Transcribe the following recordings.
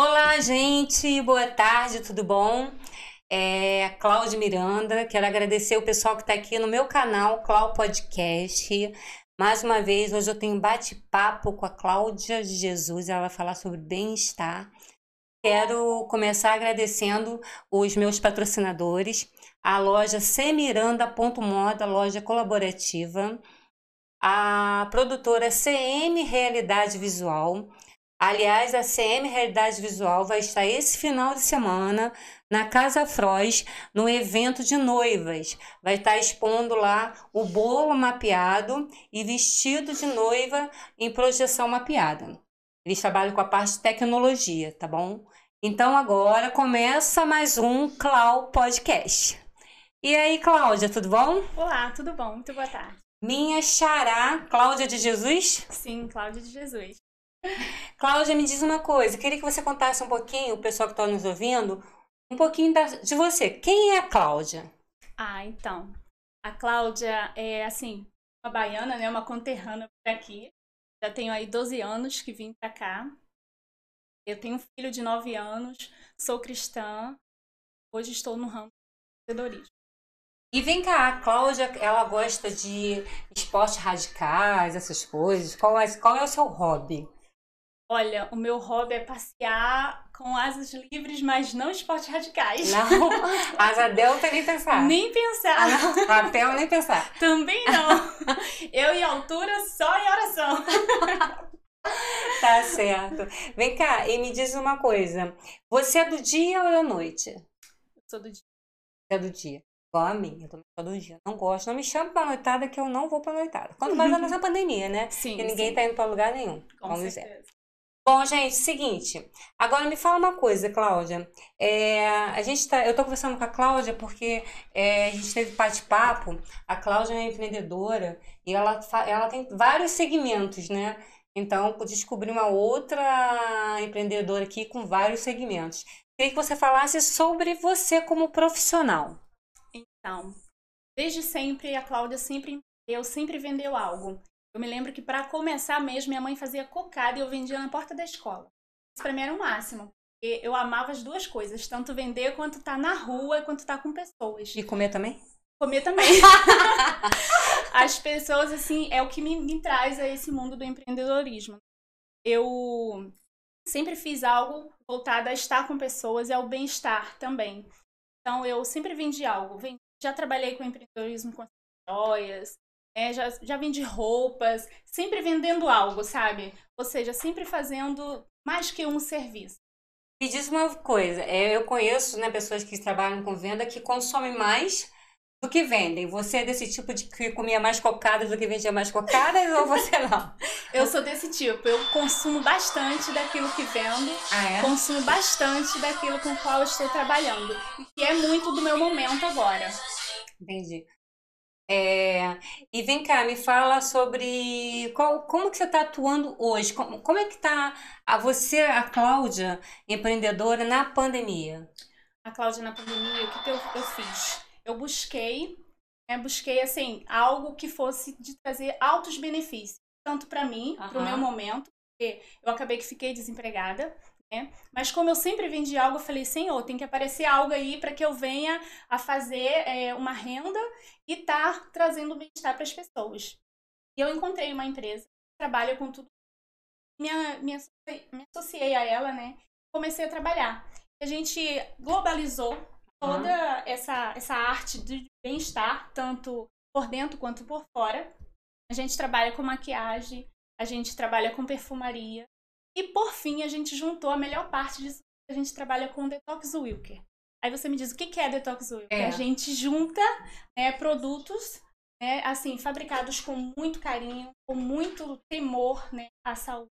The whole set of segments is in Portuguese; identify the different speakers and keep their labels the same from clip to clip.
Speaker 1: Olá, gente, boa tarde, tudo bom? É Cláudia Miranda, quero agradecer o pessoal que está aqui no meu canal, Clau Podcast. Mais uma vez, hoje eu tenho bate-papo com a Cláudia de Jesus, ela vai falar sobre bem-estar. Quero começar agradecendo os meus patrocinadores, a loja Semiranda.moda, loja colaborativa, a produtora CM Realidade Visual. Aliás, a CM Realidade Visual vai estar esse final de semana na Casa Froz, no evento de noivas. Vai estar expondo lá o bolo mapeado e vestido de noiva em projeção mapeada. Eles trabalham com a parte de tecnologia, tá bom? Então agora começa mais um Clau Podcast. E aí, Cláudia, tudo bom?
Speaker 2: Olá, tudo bom? Muito boa tarde.
Speaker 1: Minha xará, Cláudia de Jesus?
Speaker 2: Sim, Cláudia de Jesus.
Speaker 1: Cláudia, me diz uma coisa. Queria que você contasse um pouquinho, o pessoal que está nos ouvindo, um pouquinho da, de você. Quem é a Cláudia?
Speaker 2: Ah, então. A Cláudia é, assim, uma baiana, né? Uma conterrânea por aqui. Já tenho aí 12 anos que vim para cá. Eu tenho um filho de 9 anos, sou cristã. Hoje estou no ramo de empreendedorismo.
Speaker 1: E vem cá, a Cláudia, ela gosta de esportes radicais, essas coisas. Qual é, qual é o seu hobby?
Speaker 2: Olha, o meu hobby é passear com asas livres, mas não esportes radicais.
Speaker 1: Não, asa delta nem pensar.
Speaker 2: Nem pensar.
Speaker 1: Ah, papel nem pensar.
Speaker 2: Também não. Eu e altura só em oração.
Speaker 1: Tá certo. Vem cá e me diz uma coisa. Você é do dia ou é da noite?
Speaker 2: Eu sou do dia.
Speaker 1: É do dia. Igual a mim, eu também sou do dia. Não gosto, não me chame pra noitada que eu não vou pra noitada. Quanto mais nessa pandemia, né?
Speaker 2: Sim.
Speaker 1: Que ninguém
Speaker 2: sim.
Speaker 1: tá indo pra lugar nenhum.
Speaker 2: Com
Speaker 1: vamos dizer. Bom, gente, seguinte. Agora me fala uma coisa, Cláudia. É, a gente tá, eu tô conversando com a Cláudia porque é, a gente teve bate-papo. A Cláudia é empreendedora e ela, ela tem vários segmentos, né? Então, descobri uma outra empreendedora aqui com vários segmentos. Queria que você falasse sobre você como profissional.
Speaker 2: Então, desde sempre, a Cláudia sempre, eu sempre vendeu algo. Eu me lembro que para começar mesmo, minha mãe fazia cocada e eu vendia na porta da escola. Isso para mim era o máximo. porque Eu amava as duas coisas, tanto vender quanto estar na rua, quanto estar com pessoas.
Speaker 1: E comer também?
Speaker 2: Comer também. As pessoas, assim, é o que me, me traz a esse mundo do empreendedorismo. Eu sempre fiz algo voltado a estar com pessoas e ao bem-estar também. Então, eu sempre vendi algo. Já trabalhei com empreendedorismo com joias, né? já, já vendi roupas, sempre vendendo algo, sabe? Ou seja, sempre fazendo mais que um serviço.
Speaker 1: Me diz uma coisa, é, eu conheço, né, pessoas que trabalham com venda que consomem mais do que vendem. Você é desse tipo de que comia mais cocadas do que vendia mais cocadas ou você não?
Speaker 2: Eu sou desse tipo, eu consumo bastante daquilo que vendo,
Speaker 1: Ah,
Speaker 2: consumo bastante daquilo com o qual estou trabalhando. E que é muito do meu momento agora.
Speaker 1: Entendi. É, e vem cá, me fala sobre qual, como que você está atuando hoje? Como, como é que está a você, a Cláudia, empreendedora, na pandemia?
Speaker 2: A Cláudia, na pandemia, o que, que eu, eu fiz? Eu busquei, né, busquei, assim, algo que fosse de trazer altos benefícios. Tanto para mim, para o meu momento, porque eu acabei que fiquei desempregada, né? Mas como eu sempre vendi algo, eu falei, Senhor, tem que aparecer algo aí para que eu venha a fazer é, uma renda e estar trazendo bem-estar para as pessoas. E eu encontrei uma empresa que trabalha com tudo. Me, associei, me associei a ela, né? Comecei a trabalhar. A gente globalizou toda essa, essa arte de bem-estar, tanto por dentro quanto por fora. A gente trabalha com maquiagem, a gente trabalha com perfumaria. E por fim, a gente juntou a melhor parte disso. A gente trabalha com Detox Wilker. Aí você me diz, o que que é Detox Wilker?
Speaker 1: É.
Speaker 2: A gente junta né, produtos né, assim, fabricados com muito carinho, com muito temor né, à saúde.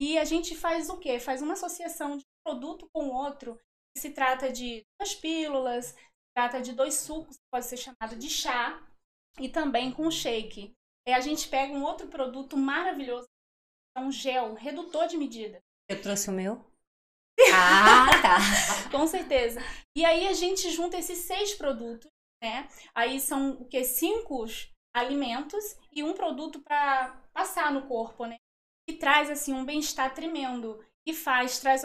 Speaker 2: E a gente faz o quê? Faz uma associação de produto com outro. que Se trata de duas pílulas, se trata de dois sucos, que pode ser chamado de chá, e também com shake. É, a gente pega um outro produto maravilhoso, um gel, um redutor de medida.
Speaker 1: Eu trouxe o meu? Ah, tá.
Speaker 2: Com certeza. E aí a gente junta esses seis produtos, né? Aí são o que? Cinco alimentos e um produto para passar no corpo, né? e traz assim um bem-estar tremendo e faz traz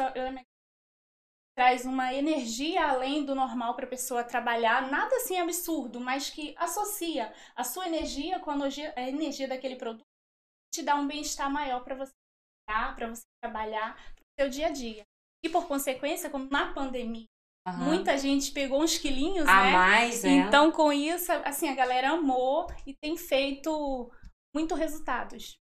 Speaker 2: traz uma energia além do normal para a pessoa trabalhar, nada assim absurdo, mas que associa a sua energia com a energia, a energia daquele produto, te dá um bem-estar maior para você para você trabalhar para o seu dia a dia. E por consequência, como na pandemia Uhum. Muita gente pegou uns quilinhos,
Speaker 1: a
Speaker 2: né?
Speaker 1: mais, é.
Speaker 2: Então, com isso, assim, a galera amou e tem feito muito resultados.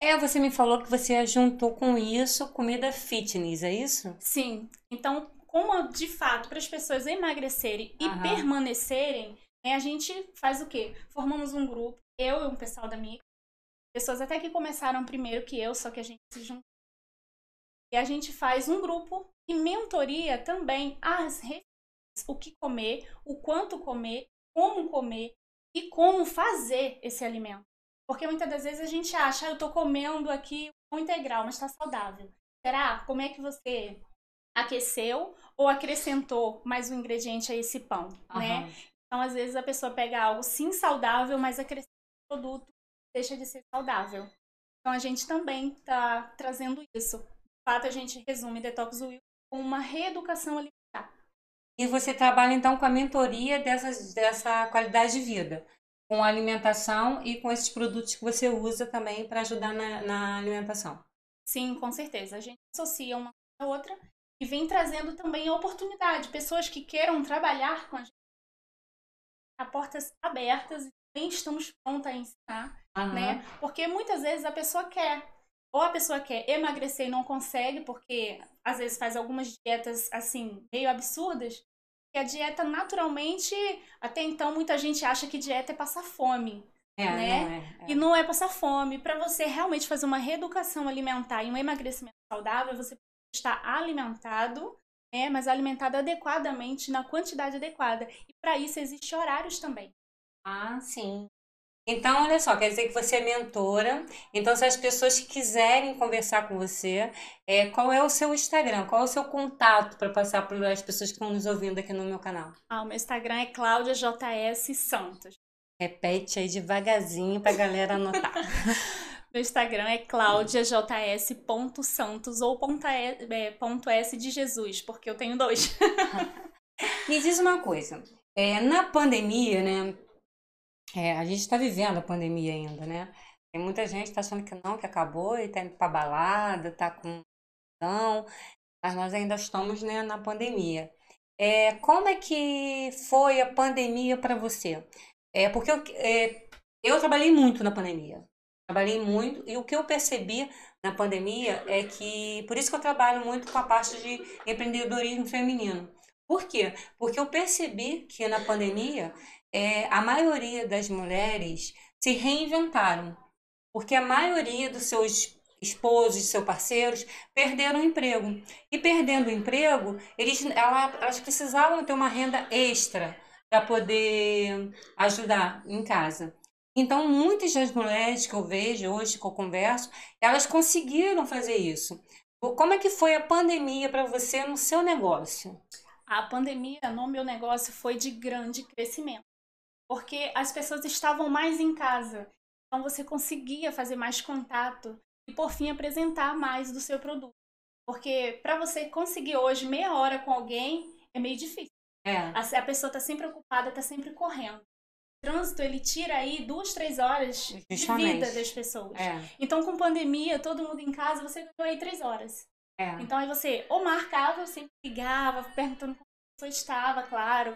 Speaker 1: É, você me falou que você juntou com isso comida fitness, é isso?
Speaker 2: Sim. Então, como de fato, para as pessoas emagrecerem e uhum. permanecerem, né, a gente faz o quê? Formamos um grupo, eu e um pessoal da minha pessoas até que começaram primeiro que eu, só que a gente se juntou. E a gente faz um grupo e mentoria também as referências, o que comer, o quanto comer, como comer e como fazer esse alimento. Porque muitas das vezes a gente acha, ah, eu estou comendo aqui um integral, mas está saudável. Será? Como é que você aqueceu ou acrescentou mais um ingrediente a esse pão, uhum. né? Então, às vezes, a pessoa pega algo sim saudável, mas acrescenta o produto, deixa de ser saudável. Então, a gente também está trazendo isso. De fato, a gente resume Detox Will com uma reeducação alimentar.
Speaker 1: E você trabalha, então, com a mentoria dessas, dessa qualidade de vida? com a alimentação e com esses produtos que você usa também para ajudar na, na, alimentação.
Speaker 2: Sim, com certeza. A gente associa uma a outra e vem trazendo também a oportunidade. Pessoas que queiram trabalhar com a gente. A portas abertas e também estamos prontas a ensinar, uhum. né? Porque muitas vezes a pessoa quer. Ou a pessoa quer emagrecer e não consegue, porque às vezes faz algumas dietas assim, meio absurdas, que a dieta naturalmente, até então muita gente acha que dieta é passar fome. É, né? Não é, é. E não é passar fome. Para você realmente fazer uma reeducação alimentar e um emagrecimento saudável, você precisa estar alimentado, né? mas alimentado adequadamente, na quantidade adequada. E para isso existem horários também.
Speaker 1: Ah, sim. Então, olha só, quer dizer que você é mentora. Então, se as pessoas quiserem conversar com você, é, qual é o seu Instagram? Qual é o seu contato para passar para as pessoas que estão nos ouvindo aqui no meu canal?
Speaker 2: Ah, o meu Instagram é Cláudia JS Santos.
Speaker 1: Repete aí devagarzinho para a galera anotar.
Speaker 2: meu Instagram é claudiajs.santos ou ponto S, é, ponto S de Jesus, porque eu tenho dois.
Speaker 1: Me diz uma coisa. É, na pandemia, né? É, a gente está vivendo a pandemia ainda, né? Tem muita gente que está achando que não, que acabou e está indo para balada, está com não, mas nós ainda estamos né, na pandemia. É, como é que foi a pandemia para você? É, porque eu, é, eu trabalhei muito na pandemia. Trabalhei muito e o que eu percebi na pandemia é que, por isso que eu trabalho muito com a parte de empreendedorismo feminino. Por quê? Porque eu percebi que na pandemia é, a maioria das mulheres se reinventaram, porque a maioria dos seus esposos, seus parceiros, perderam o emprego. E perdendo o emprego, eles, ela, elas precisavam ter uma renda extra para poder ajudar em casa. Então, muitas das mulheres que eu vejo hoje, que eu converso, elas conseguiram fazer isso. Como é que foi a pandemia para você no seu negócio?
Speaker 2: A pandemia no meu negócio foi de grande crescimento porque as pessoas estavam mais em casa. Então você conseguia fazer mais contato e por fim apresentar mais do seu produto. Porque para você conseguir hoje meia hora com alguém é meio difícil. É. A, a pessoa está sempre ocupada, está sempre correndo. O trânsito ele tira aí duas, três horas Justamente. de vida das pessoas. É. Então com pandemia, todo mundo em casa, você ganhou aí três horas. É. Então aí você ou marcava, sempre ligava, perguntando como a pessoa estava, claro,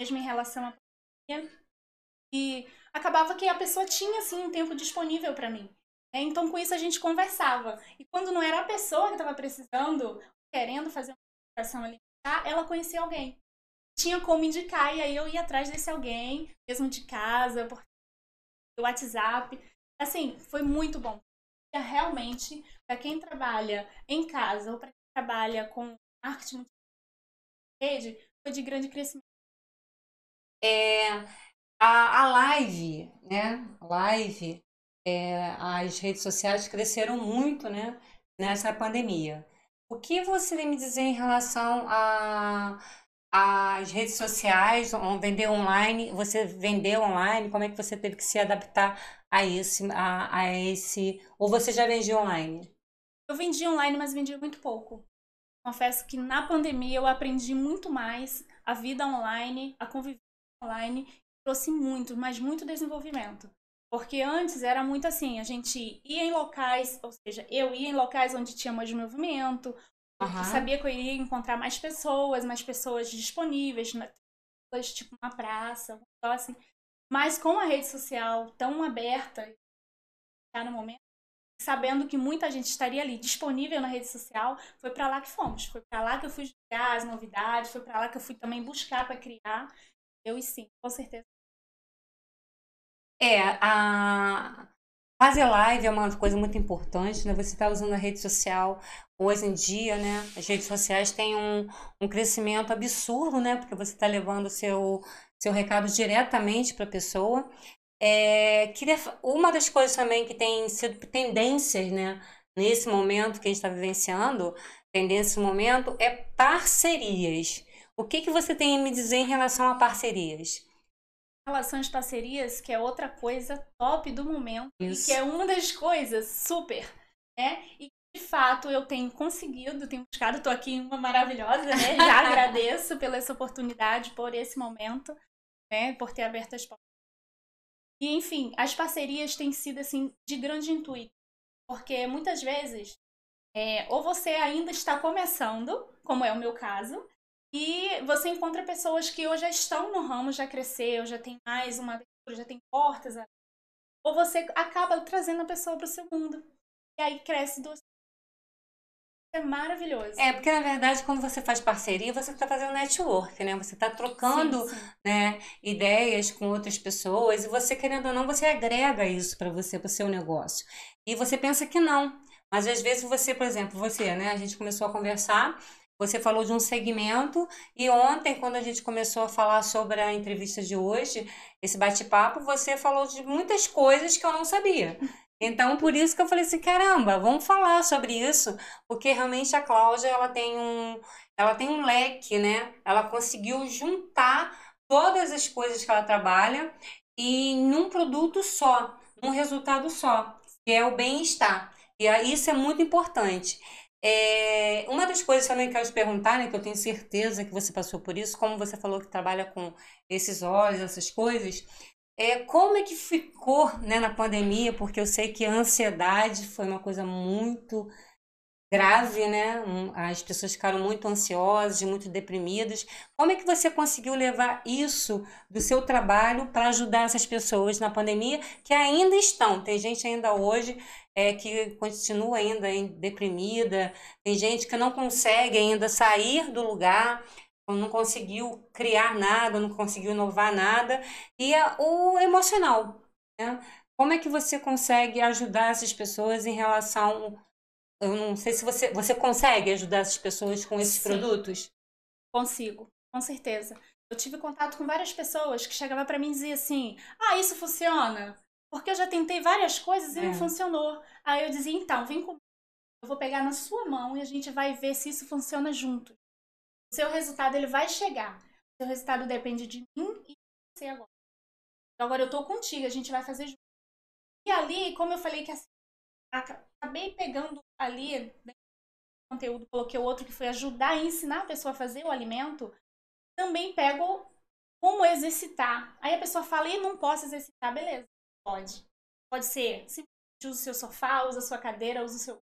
Speaker 2: mesmo em relação à pandemia e acabava que a pessoa tinha assim um tempo disponível para mim. Né? Então com isso a gente conversava. E quando não era a pessoa que estava precisando, querendo fazer uma educação alimentar, ela conhecia alguém. Tinha como indicar e aí eu ia atrás desse alguém, mesmo de casa, por WhatsApp. Assim, foi muito bom. Realmente, para quem trabalha em casa ou para quem trabalha com marketing rede, foi de grande crescimento.
Speaker 1: É, a, a live, né? Live, é, as redes sociais cresceram muito, né? Nessa pandemia. O que você me dizer em relação a as redes sociais, vender online, você vendeu online, como é que você teve que se adaptar a esse, a, a esse, ou você já vendia online?
Speaker 2: Eu vendia online, mas vendia muito pouco. Confesso que na pandemia eu aprendi muito mais a vida online, a conviver online, trouxe muito, mas muito desenvolvimento. Porque antes era muito assim, a gente ia em locais, ou seja, eu ia em locais onde tinha mais movimento, uhum. sabia que eu iria encontrar mais pessoas, mais pessoas disponíveis, tipo uma praça, assim. Mas com a rede social tão aberta, tá no momento, sabendo que muita gente estaria ali disponível na rede social, foi para lá que fomos. Foi para lá que eu fui jogar as novidades, foi para lá que eu fui também buscar para criar. Eu e sim, com certeza.
Speaker 1: É, a fazer live é uma coisa muito importante, né? Você está usando a rede social hoje em dia, né? As redes sociais têm um, um crescimento absurdo, né? Porque você está levando o seu, seu recado diretamente para a pessoa. É, queria, uma das coisas também que tem sido tendências, né? Nesse momento que a gente está vivenciando, tendência no momento, é parcerias. O que, que você tem a me dizer em relação a parcerias?
Speaker 2: Relações parcerias, que é outra coisa top do momento Isso. e que é uma das coisas super, né? E de fato eu tenho conseguido, tenho buscado, estou aqui uma maravilhosa, né? Já agradeço pela essa oportunidade, por esse momento, né? Por ter aberto as portas. E enfim, as parcerias têm sido assim de grande intuito, porque muitas vezes é, ou você ainda está começando, como é o meu caso, e você encontra pessoas que ou já estão no ramo, já cresceu, já tem mais uma abertura, já tem portas. Ou você acaba trazendo a pessoa para o seu mundo. E aí cresce duas é maravilhoso.
Speaker 1: É, porque na verdade, quando você faz parceria, você está fazendo network, né? Você está trocando sim, sim. Né, ideias com outras pessoas e você, querendo ou não, você agrega isso para você, para o seu negócio. E você pensa que não. Mas às vezes você, por exemplo, você, né? A gente começou a conversar você falou de um segmento e ontem, quando a gente começou a falar sobre a entrevista de hoje, esse bate-papo, você falou de muitas coisas que eu não sabia. Então, por isso que eu falei assim, caramba, vamos falar sobre isso, porque realmente a Cláudia, ela tem um, ela tem um leque, né? Ela conseguiu juntar todas as coisas que ela trabalha e num produto só, num resultado só, que é o bem-estar. E isso é muito importante. É, uma das coisas também que eu quero te perguntar, né, que eu tenho certeza que você passou por isso, como você falou que trabalha com esses olhos, essas coisas, é, como é que ficou né, na pandemia? Porque eu sei que a ansiedade foi uma coisa muito grave, né? As pessoas ficaram muito ansiosas, muito deprimidas. Como é que você conseguiu levar isso do seu trabalho para ajudar essas pessoas na pandemia que ainda estão? Tem gente ainda hoje é, que continua ainda deprimida, tem gente que não consegue ainda sair do lugar, não conseguiu criar nada, não conseguiu inovar nada, e é o emocional. Né? Como é que você consegue ajudar essas pessoas em relação eu não sei se você, você consegue ajudar essas pessoas com esses Sim, produtos?
Speaker 2: Consigo, com certeza. Eu tive contato com várias pessoas que chegavam para mim e diziam assim: Ah, isso funciona? Porque eu já tentei várias coisas e é. não funcionou. Aí eu dizia: Então, vem comigo. Eu vou pegar na sua mão e a gente vai ver se isso funciona junto. O seu resultado ele vai chegar. O seu resultado depende de mim e de você agora. Então, agora eu tô contigo, a gente vai fazer junto. E ali, como eu falei que assim, acabei pegando ali né, conteúdo, coloquei outro que foi ajudar a ensinar a pessoa a fazer o alimento, também pego como exercitar. Aí a pessoa fala, e não posso exercitar, beleza, pode. Pode ser, simplesmente usa o seu sofá, usa a sua cadeira, usa o seu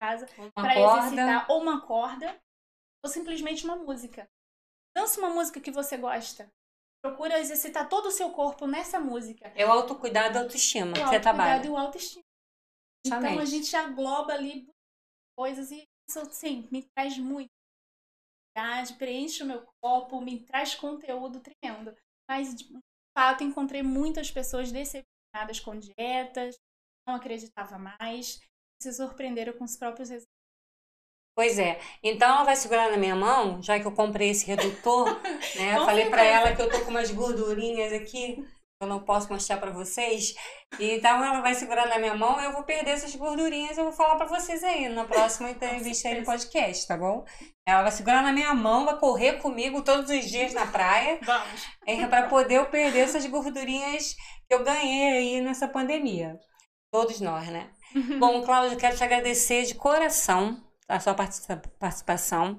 Speaker 2: casa para exercitar ou uma corda ou simplesmente uma música. Dança uma música que você gosta. Procura exercitar todo o seu corpo nessa música.
Speaker 1: É o autocuidado e autoestima o que você trabalha.
Speaker 2: O autocuidado e o autoestima. Então a gente agloba ali coisas e isso sim, me traz muito preenche o meu copo, me traz conteúdo tremendo. Mas de fato encontrei muitas pessoas decepcionadas com dietas, não acreditava mais, se surpreenderam com os próprios resultados.
Speaker 1: Pois é. Então ela vai segurar na minha mão, já que eu comprei esse redutor, né? Falei para ela que eu tô com umas gordurinhas aqui eu não posso mostrar para vocês. Então ela vai segurar na minha mão, eu vou perder essas gordurinhas, eu vou falar para vocês aí na próxima entrevista aí no podcast, tá bom? Ela vai segurar na minha mão, vai correr comigo todos os dias na praia.
Speaker 2: Vamos.
Speaker 1: É, para poder eu perder essas gordurinhas que eu ganhei aí nessa pandemia. Todos nós, né? Bom, Cláudia, quero te agradecer de coração a sua participação.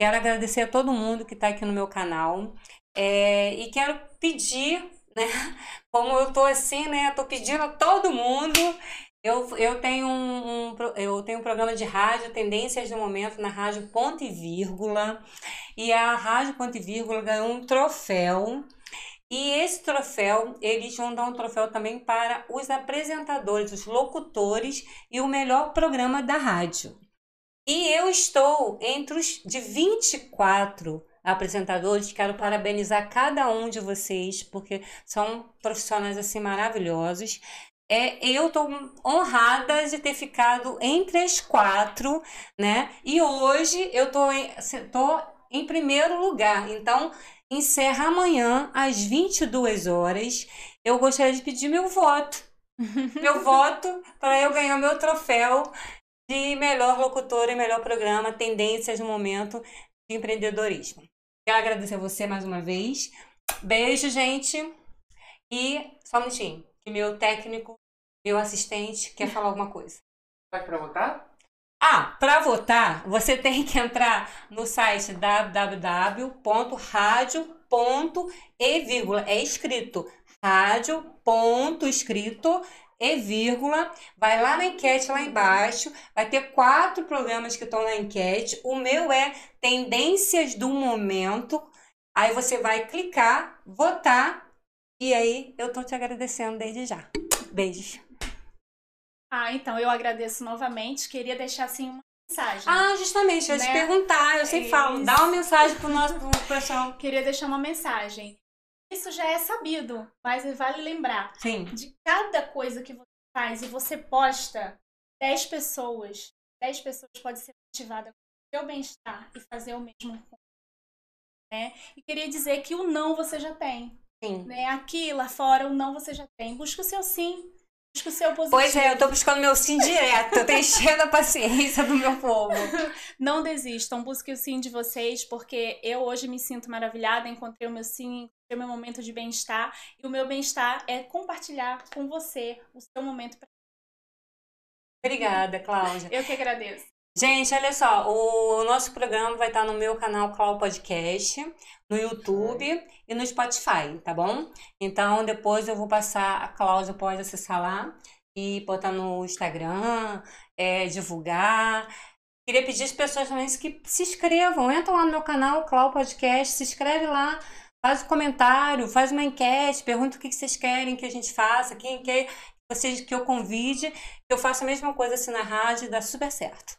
Speaker 1: Quero agradecer a todo mundo que está aqui no meu canal. É, e quero pedir, né? Como eu tô assim, né? Tô pedindo a todo mundo. Eu, eu, tenho um, um, eu tenho um programa de rádio, Tendências do Momento, na Rádio Ponto e Vírgula. E a Rádio Ponto e Vírgula ganhou um troféu. E esse troféu, eles vão dar um troféu também para os apresentadores, os locutores e o melhor programa da rádio. E eu estou entre os de 24 apresentadores. Quero parabenizar cada um de vocês, porque são profissionais assim maravilhosos. É, eu estou honrada de ter ficado entre as quatro, né? E hoje eu tô em, tô em primeiro lugar. Então, encerra amanhã às 22 horas. Eu gostaria de pedir meu voto. meu voto para eu ganhar meu troféu de melhor locutora e melhor programa, tendências no momento de empreendedorismo. Quero agradecer a você mais uma vez. Beijo, gente. E só um minutinho, que meu técnico, meu assistente quer falar alguma coisa.
Speaker 3: Vai para votar?
Speaker 1: Ah, para votar, você tem que entrar no site www.radio.e, é escrito rádio.escrito e vírgula, vai lá na enquete lá embaixo, vai ter quatro programas que estão na enquete. O meu é Tendências do Momento. Aí você vai clicar, votar e aí eu tô te agradecendo desde já. Beijos.
Speaker 2: Ah, então eu agradeço novamente. Queria deixar assim uma mensagem.
Speaker 1: Ah, justamente, eu ia né? te perguntar, eu sempre Isso. falo, dá uma mensagem pro nosso pro pessoal.
Speaker 2: Queria deixar uma mensagem isso já é sabido, mas vale lembrar.
Speaker 1: Sim.
Speaker 2: De cada coisa que você faz e você posta, 10 pessoas, 10 pessoas podem ser motivadas com o seu bem-estar e fazer o mesmo. Né? E queria dizer que o não você já tem.
Speaker 1: Sim.
Speaker 2: Né? Aqui, lá fora, o não você já tem. Busca o seu sim. Busca o seu positivo.
Speaker 1: Pois é, eu tô buscando meu sim direto. Eu tô enchendo a paciência do meu povo.
Speaker 2: Não desistam. Busque o sim de vocês, porque eu hoje me sinto maravilhada. Encontrei o meu sim, o meu momento de bem-estar. E o meu bem-estar é compartilhar com você o seu momento.
Speaker 1: Obrigada, Cláudia.
Speaker 2: Eu que agradeço.
Speaker 1: Gente, olha só, o nosso programa vai estar no meu canal Clau Podcast, no YouTube e no Spotify, tá bom? Então depois eu vou passar, a Cláudia pode acessar lá e botar no Instagram, é, divulgar. Queria pedir às pessoas também que se inscrevam, entra lá no meu canal Clau Podcast, se inscreve lá, faz um comentário, faz uma enquete, pergunta o que vocês querem que a gente faça, quem quer vocês que eu convide, eu faço a mesma coisa assim na rádio dá super certo.